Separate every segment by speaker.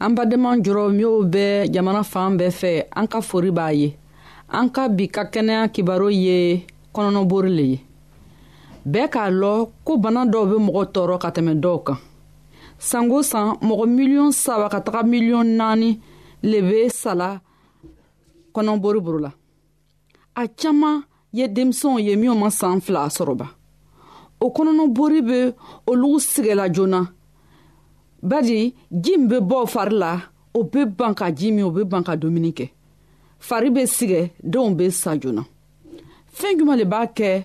Speaker 1: an
Speaker 2: badenma jɔrɔ minw bɛ jamana fan bɛɛ fɛ an ka fori b'a ye an ka bi ka kɛnɛya kibaru ye kɔnɔnɔbori le ye bɛɛ k'a lɔ ko bana dɔw bɛ mɔgɔ tɔɔrɔ ka tɛmɛ dɔw kan sango san mɔgɔ miliyɔn saba ka taga miliyɔn naani le bɛ sala kɔnɔbori boro la a caman ye denmisɛnw ye minnu ma san fila sɔrɔba o kɔnɔnɔbori bɛ olu sɛgɛla joona bari ji min bɛ bɔ fari la o bɛ ban ka ji min o bɛ ban ka dumuni kɛ fari bɛ sigɛ denw bɛ sa joona fɛn jumɛn de b'a kɛ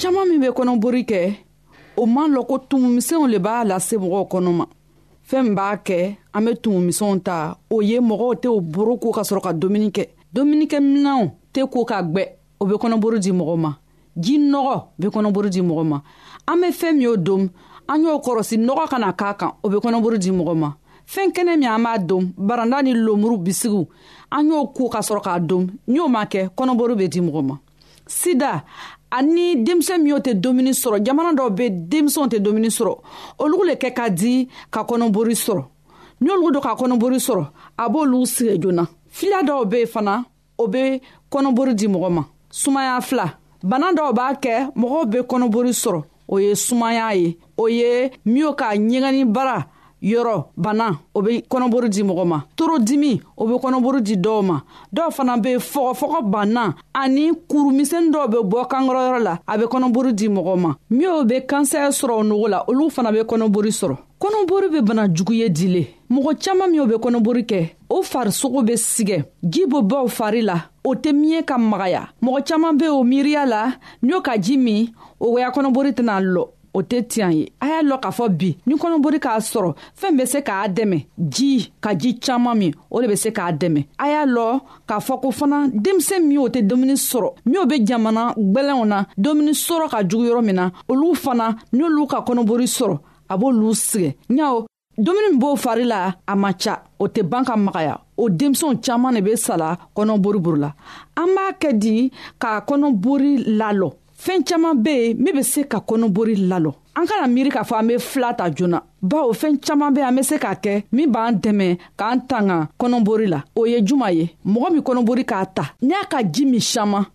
Speaker 2: caman min bɛ kɔnɔbori kɛ o man lɔ ko tumumisɛnw le b'a lase mɔgɔw kɔnɔ ma fɛn b'a kɛ an bɛ tumumisɛnw ta o ye mɔgɔw tɛ o boro ko ka sɔrɔ ka dumuni kɛ dumunikɛminɛnw tɛ ko ka gwɛ o bɛ kɔnɔburu di mɔgɔ ma ji nɔgɔ bɛ kɔnɔburu di mɔgɔ ma an bɛ fɛn min y'o don an y'o kɔrɔsi nɔgɔ kana k'a kan o bɛ kɔnɔburu di mɔgɔ ma fɛn kɛnɛ min an b'a don baranda ni lomuru bisigiw an y'o ko ka sɔrɔ k'a don n'o ma kɛ kɔnɔburu bɛ di mɔgɔ ma sida ani denmisɛn min y'o tɛ dumuni sɔrɔ jamana dɔw bɛ denmisɛnw tɛ dumuni sɔrɔ olu le kɛ ka di ka kɔnɔbori sɔrɔ n'olu don ka kɔnɔbori sɔrɔ a b'olu sigi joona fila dɔw bɛ yen fana o bɛ kɔnɔburu di mɔgɔ ma sumaya fila bana dɔw b'a kɛ mɔgɔw bɛ kɔnɔburu sɔrɔ o ye sumaya ye o ye miyo ka ɲɛgɛnni bara yɔrɔ bana o bɛ kɔnɔburu di mɔgɔ ma toro dimi o bɛ kɔnɔburu di dɔw ma dɔw fana bɛ fɔgɔfɔgɔ banna ani kurumisɛn dɔw bɛ bɔ kankɔrɔyɔrɔ la a bɛ kɔnɔburu di mɔgɔ ma miyo bɛ kansɛ sɔrɔ o nogo la olu fana bɛ kɔnɔburu sɔrɔ kɔnɔbori bɛ bana jugu ye dile mɔgɔ caaman minw bɛ kɔnɔbori kɛ o farisogo bɛ sigɛ ji bɔ baw fari la o tɛ miɲɛ ka magaya mɔgɔ caaman be o miiriya la n'o ka ji min o waya kɔnɔbori tɛna lɔ o tɛ tiɲan ye a y'a lɔn k'a fɔ bi ni kɔnɔbori k'a sɔrɔ fɛɛn bɛ se k'a dɛmɛ ji ka ji caaman min o le bɛ se k'a dɛmɛ a y'a lɔn k'a fɔ ko fana denmisɛn min o tɛ dumuni sɔrɔ minw be jamana gwɛlɛnw na dumuni sɔrɔ ka jugu yɔrɔ min na olu fana n'olu ka kɔnɔbori sɔrɔ a b'olu sigɛ ɲaw dumuni min b'o fari la a man ca o tɛ ban ka magaya o denmisɛnw caman de bɛ sala kɔnɔboriburu la an b'a kɛ di ka kɔnɔbori lalɔ fɛn caman bɛ yen min bɛ se ka kɔnɔbori lalɔ an kana miiri k'a fɔ an bɛ fila ta joona bawo fɛn caman bɛ an bɛ se k'a kɛ min b'an dɛmɛ k'an tanga kɔnɔbori la o ye juma ye mɔgɔ min kɔnɔbori k'a ta n'a ka ji min caman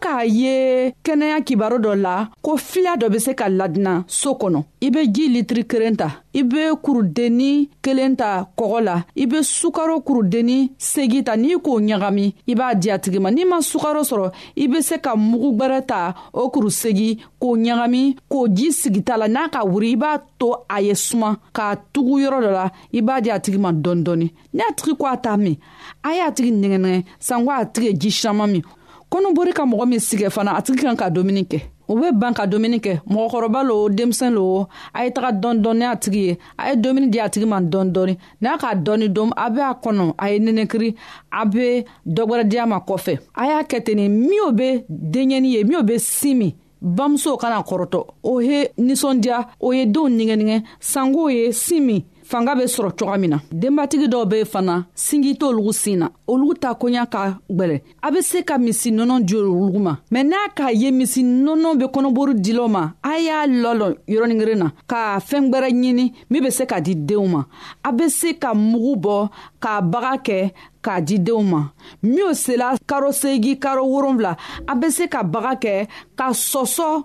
Speaker 2: k'a ye kɛnɛya kibaro dɔ la ko fila dɔ bɛ se ka ladina so kɔnɔ i bɛ ji litiri kelen ta i bɛ kurudenni kelen ta kɔgɔ la i bɛ sukaro kurudenni segi ta n'i k'o ɲagami i b'a di a tigi ma n'i ma sukaro sɔrɔ i bɛ se ka mugu gbɛrɛ ta o kurusegi k'o ɲagami k'o ji sigita la n'a ka wuri i b'a to a ye suma k'a tugu yɔrɔ dɔ la i b'a di a tigi ma dɔɔni dɔɔni n'a tigi ko a t'a min a y'a tigi nɛgɛnɛgɛ sanko a tigi ye ji siyaman min kɔnɔbori ka mɔgɔ min sigɛ fana a tigi kan ka dumuni kɛ o bɛ ban ka dumuni kɛ mɔgɔkɔrɔba lo denmisɛn lo a ye taga dɔɔni dɔɔni a tigi ye a ye dumuni di a tigi ma dɔɔni dɔɔni n'a k'a dɔɔni dɔn a bɛ a kɔnɔ a ye nɛnɛkiri a bɛ dɔ wɛrɛ di a ma kɔfɛ a y'a kɛ ten nin min o bɛ denyɛni ye min o bɛ sin min bamuso kana kɔrɔtɔ o ye nisɔndiya o ye denw nigɛnigɛ sanko ye sin min fanga bɛ sɔrɔ cogoya min na denbatigi dɔw bɛ fana sinji t'olu sin na olu ta koɲa ka gwɛlɛ a bɛ se ka misi nɔnɔ di olu ma mɛ n'a k'a ye misi nɔnɔ bɛ kɔnɔburu dilɔ ma a y'a lɔlɔ yɔrɔningirin na ka fɛn gwɛrɛ ɲini min bɛ se ka di denw ma a bɛ se ka mugu bɔ k'a baga kɛ k'a di denw ma min sela karo seegi karo wolonfila a bɛ se ka baga kɛ ka sɔsɔ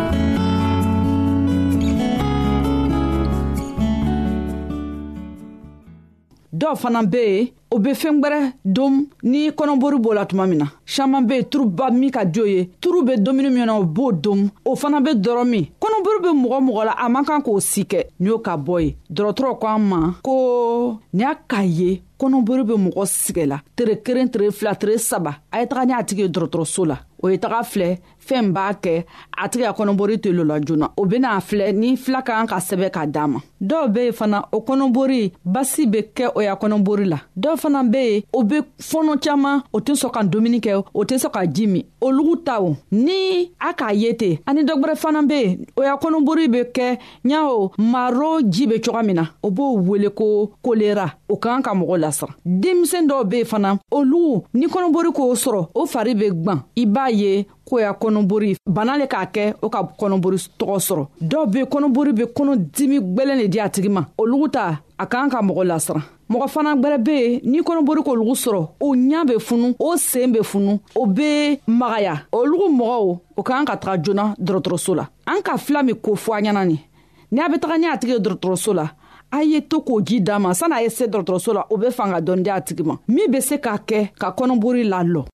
Speaker 2: dɔw fana be yen o be fɛɛn gwɛrɛ dom ni kɔnɔbori b'o la tuma min na saman be turuba min ka jo ye turu be domuni min na o b'o dom o fana be dɔrɔ min kɔnɔbori be mɔgɔ mɔgɔ la a man kan k'o si kɛ ni y'o ka bɔ ye dɔrɔtɔrɔ ko an ma ko ni y'a k'a ye kɔnɔbori be mɔgɔ sigɛ la tere keren tere fila tere saba a ye taga ni a tigi ye dɔrɔtɔrɔso la o ye taga filɛ fɛn b'a kɛ a tɛ ka kɔnɔbori to lo la joona o bɛna a filɛ ni fila ka kan ka sɛbɛn k'a d'a ma dɔw bɛ yen fana o kɔnɔbori basi bɛ kɛ o ya kɔnɔbori la dɔw fana bɛ yen o bɛ fɔɔnɔ caman o tɛ sɔn ka dumuni kɛ o tɛ sɔn ka ji min olugu taw ni a k'a ye ten ani dɔwɛrɛ fana bɛ yen o ya kɔnɔbori bɛ kɛ n y'a o maro ji bɛ cogoya min na o b'o wele ko kolera o kan ka mɔgɔ lasa denmisɛn dɔw be fana olu ni kɔnɔbori k'o sɔrɔ o fari be gwan i b'a ye koya kɔnɔbori bana le k'a kɛ o ka kɔnɔbori tɔgɔ sɔrɔ dɔw be kɔnɔbori be kɔnɔ dimi gwɛlɛn le di a tigi ma olugu ta a k'an ka mɔgɔ lasiran mɔgɔ fana gwɛrɛ be yen ni kɔnɔbori ko lugu sɔrɔ o ɲa be funu o seen be funu o be magaya olugu mɔgɔw o ka kan ka taga joona dɔrɔtɔrɔso la an ka fila min ko fɔ a ɲɛna ni ni a be taga ni a tigi ye dɔrɔtɔrɔso la a ye to k'o ji d'a ma sani a ye se dɔrɔtɔrɔso la o be fan ka dɔnnidiya a tigi ma min be se k'a kɛ ka kɔnɔbori lalɔ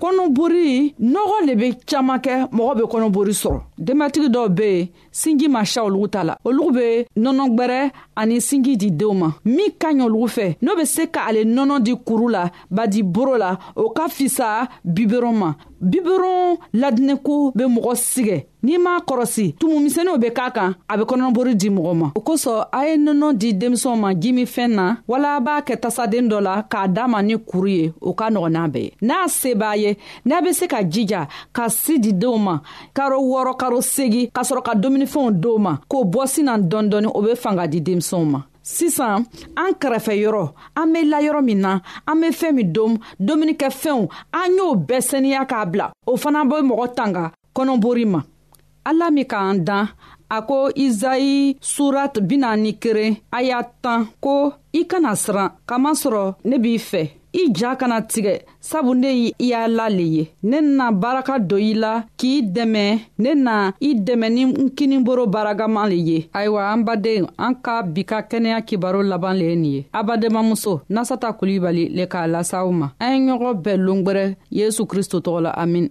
Speaker 2: kɔnɔbori nɔgɔ de bɛ caman kɛ mɔgɔ bɛ kɔnɔbori sɔrɔ denbatigi dɔw bɛ yen sinji ma siya olugu ta la olugu be nɔnɔ gwɛrɛ ani sinji di denw ma min ka ɲi olugu fɛ n'o be se ka ale nɔnɔ di kuru la badi boro la o ka fisa biberon ma biberon ladinɛko be mɔgɔ sigɛ n'i m'a kɔrɔsi tumumisɛnninw be k'a kan a be kɔnɔbori di mɔgɔ ma o kosɔn a ye nɔnɔ di denmisɛnw ma jimifɛn na wala b'a kɛ tasaden dɔ la k'a daa ma ni kuru ye o ka nɔgɔn n'a bɛɛ ye n'a se b'a ye n'a be se ka jija ka si di denw ma karo wɔɔrɔ karo segi ka sɔrɔ ka dumunifɛnw dɔw ma k'o bɔ sinan dɔɔni o be fanga di denmisɛnw ma sisan an kɛrɛfɛ yɔrɔ an be la yɔrɔ min na an be fɛɛn min dom dumuni kɛ fɛnw an y'o bɛɛ sɛniya k'a bila o fana be mɔgɔ tanga kɔnɔbori ma ala min k'an dan a ko izayi surat bina ni keren a y'a tan ko i kana siran k'a masɔrɔ ne b'i fɛ i ja kana tigɛ sabu ne y i y'a la le ye ne na baraka dɔ i la k'i dɛmɛ ne na i dɛmɛ ni n kiniboro baragama le ye ayiwa an baden an ka bi ka kɛnɛya kibaro laban le ye nin ye abadɛmamuso nasata kulibali le k'a lasaw ma an ye ɲɔgɔn bɛɛ longwɛrɛ yesu kristo tɔgɔ la amin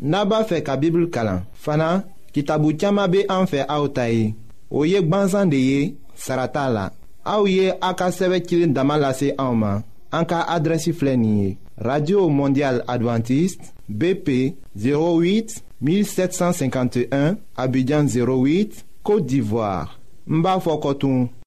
Speaker 1: n'a b'a fɛ ka bibulu kalan fana kitabu caman bɛ an fɛ aw ta ye o ye gbansan de ye sara t'a la aw ye a ka sɛbɛn cilen dama lase anw ma an ka adrɛsi filɛ nin ye radio mondial adventiste bp 08 1751 abidjan 08 côte d'ivoire n b'a fɔ kɔtun.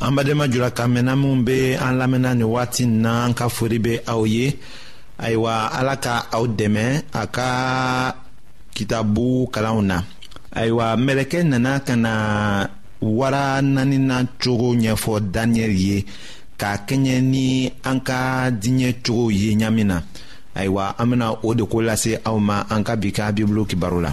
Speaker 1: an
Speaker 3: badenma jula ka mɛnna minw be an lamɛnna ni wagati na an ka fori be aw ye ayiwa ala ka aw dɛmɛ a ka kitabu kalanw na ayiwa mɛlɛkɛ nana ka na wara nanina cogo ɲɛfɔ daniyɛli ye k'a kɛɲɛ ni an ka diɲɛ cogow ye ɲamin na ayiwa an bena o de ko lase aw ma an ka bi ka bibulu kibaru la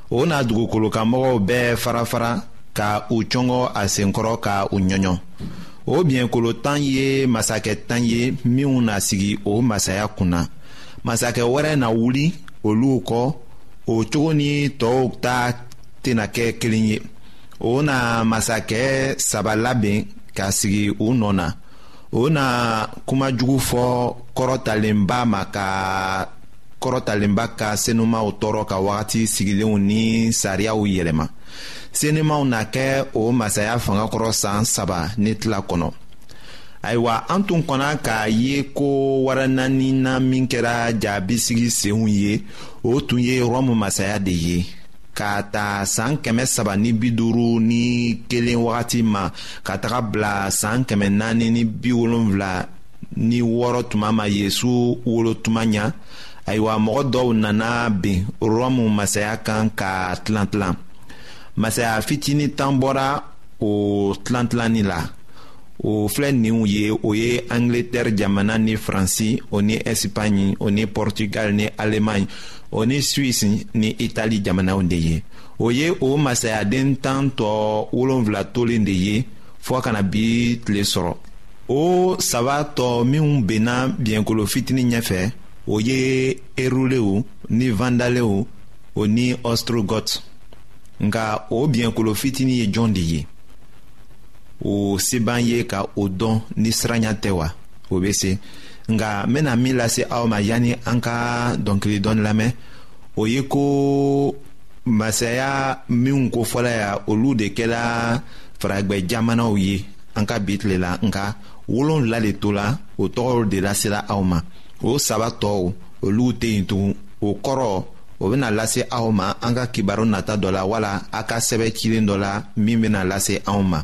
Speaker 3: o n'a dugukolokanmɔgɔw bɛɛ farafara ka u cɔngɔ a senkɔrɔ ka u ɲɔɲɔ o biɲɛkolo tan ye masakɛ tan ye minw na sigi o masaya kun na masakɛ wɛrɛ na wuli olu kɔ o cogo ni tɔw ta tɛna kɛ kelen ye o na masakɛ saba labɛn ka sigi u nɔ na o na kuma jugu fɔ kɔrɔtalenba ma ka kɔrɔtalenba ka senumaw tɔɔrɔ ka wagati sigilenw ni sariyaw yɛlɛma senumaw na kɛ o masaya fanga kɔrɔ san saba ni tila kɔnɔ ayiwa an tun kɔnna k'a ye ko wara naani na min kɛra jaabisigi senw ye o tun ye rɔmu masaya de ye k'a ta saan kɛmɛ saba ni bi duuru ni kelen wagati ma ka taga bila saan kɛmɛ naani ni bi wolonfila ni wɔɔrɔ tuma ma yezu wolo tuma ɲa ayiwa mɔgɔ dɔw nana bin rɔmu masaya kan ka tilan tilan masaya fitini tan bɔra o tilan tilanni la o filɛ ninw ye o ye angleterre jamana ni faransi o ni ɛsipaɲi o ni pɔrtugal ni alemaɲi o ni suisse ni itali jamanaw de ye o ye o masayaden tan tɔ wolonfila tolen de ye fɔɔ kana bi tile sɔrɔ o saba tɔ minw benna biɲɛkolo fitini ɲɛfɛ o ye erulew ni vandalew o ni ostrogot nka o biɲɛkolo fitini ye jɔn de ye o seban ye ka o dɔn ni siranya tɛ wa o bɛ se nka n bɛna min lase aw ma yanni an ka dɔnkili dɔn lamɛn o ye ko masaya minnu ko fɔlɔ ya olu de kɛra farajɛ jamanaw ye an ka bi tile la nka wolonwula de tora o tɔgɔw de lasera aw ma o saba tɔw olu tɛ yen tugun o kɔrɔ o bɛna lase aw ma an ka kibaru nata dɔ la wala a ka sɛbɛn cilen dɔ la min bɛna lase anw ma.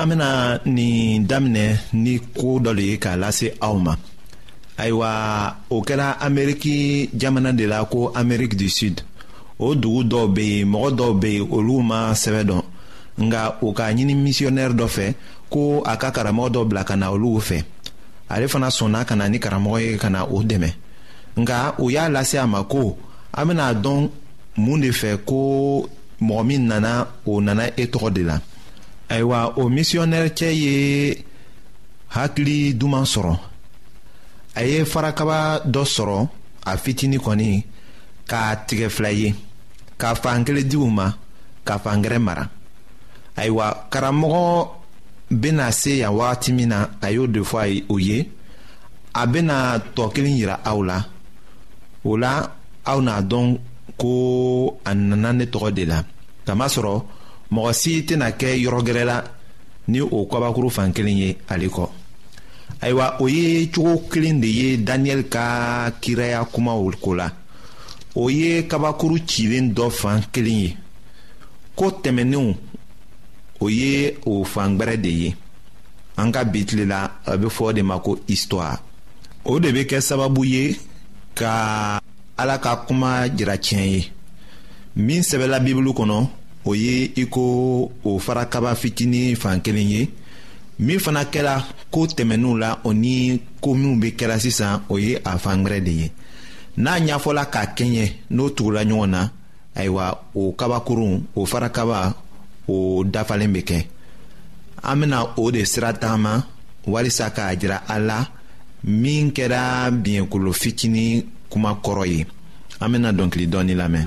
Speaker 3: an bena nin daminɛ ni ko dɔ le ye k'a lase aw ma ayiwa o kɛra ameriki jamana de la ko ameriki du sud o dugu dɔw be yen mɔgɔ dɔw be yen olu ma sɛbɛ dɔn nga o ka ɲini misiyɔnɛri dɔ fɛ ko a ka karamɔgɔ dɔ bila ka na olu fɛ ale fana sɔnna ka na ni karamɔgɔ ye ka na o dɛmɛ nka u y'a lase a ma ko an bena dɔn mun de fɛ ko mɔgɔ min nana o nana e tɔgɔ de la ayiwa o misiyɔnɛri cɛ ye hakili duman sɔrɔ a ye farakaba dɔ sɔrɔ a fitinin kɔni k'a tigɛ fila ye ka fankelen di u ma ka fangɛrɛ mara ayiwa karamɔgɔ bɛna se yan wagati min na a y'o de fɔ a ye o ye a bɛna tɔ kelen yira aw la o la aw n'a dɔn ko a nana ne tɔgɔ de la kamasɔrɔ mɔgɔ si tɛna kɛ yɔrɔ gɛrɛ la ni o kabakuru fan kelen ye ale kɔ ayiwa o ye cogo kelen de ye daniyɛli ka kiraya kumaw ko la o ye kabakuru cilen dɔ fan kelen ye ko tɛmɛnenw o ye o fan gbɛrɛ de ye an ka bi tile la a bɛ fɔ o de ma ko histoire o de bɛ kɛ sababu ye ka ala ka kuma jira tiɲɛ ye min sɛbɛla bibulu kɔnɔ o ye i ko o farakaba fitinin fan kelen ye min fana kɛra ko tɛmɛnenw la o ni ko minnu bɛ kɛra sisan o ye a fan wɛrɛ de ye n'a ɲɛfɔla k'a kɛɲɛ n'o tugula ɲɔgɔn na ayiwa o kabakurun o fara kaba o dafalen bɛ kɛ an bɛna o de sira taama walisa k'a jira a la min kɛra biɲɛkolo fitinin kuma kɔrɔ ye an bɛna dɔnkili dɔɔni lamɛn.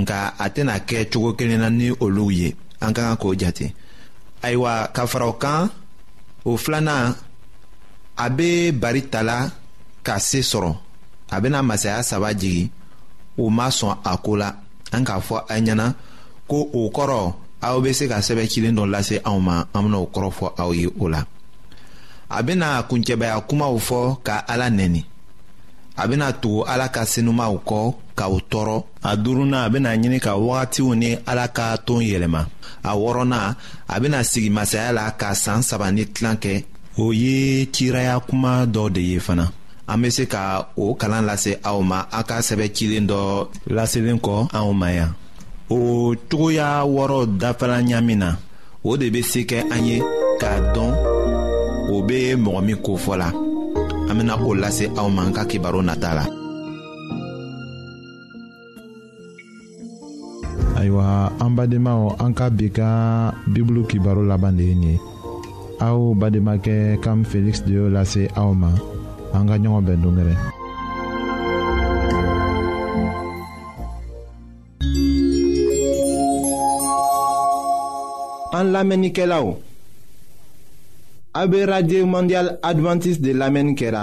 Speaker 3: nka a tɛna kɛ cogo kelen na ni olu ye an ka kan k'o jate ayiwa ka fara o kan o filanan a bɛ bari tala ka se sɔrɔ a bɛna masaya saba jigin o ma sɔn a ko la an k'a fɔ a ɲɛna ko o kɔrɔ aw bɛ se ka sɛbɛn cilen dɔ lase anw ma an bɛna o kɔrɔ fɔ aw ye o la a bɛna kuncɛbaya kumaw fɔ ka ala nɛni a bɛna tugu ala ka senumaw kɔ k'aw tɔɔrɔ a duurunan a bɛna ɲini ka wagatiw ni ala ka ton yɛlɛma a wɔɔrɔnan a bɛna sigi masaya la ka san saba ni tilan kɛ o ye ciraya kuma dɔ de ye fana an bɛ se ka o kalan lase aw ma a ka sɛbɛn cilen dɔ laselen kɔ anw ma yan o cogoya wɔɔrɔ dafara ɲamin na o de bɛ se kɛ an ye k'a dɔn o bɛ mɔgɔ min kofɔ la an bɛna o lase aw ma an ka kibaru nata la.
Speaker 1: ayiwa an badenmaw an ka bi ka bibulu kibaro laban de ye nin ye aw bademakɛ kam feliksi de y'o lase aw ma an ka ɲɔgɔn bɛn dongɛrɛ
Speaker 3: an lamɛnnikɛlaw a bɛ radio mondial adventiste de
Speaker 1: lamɛnni kɛra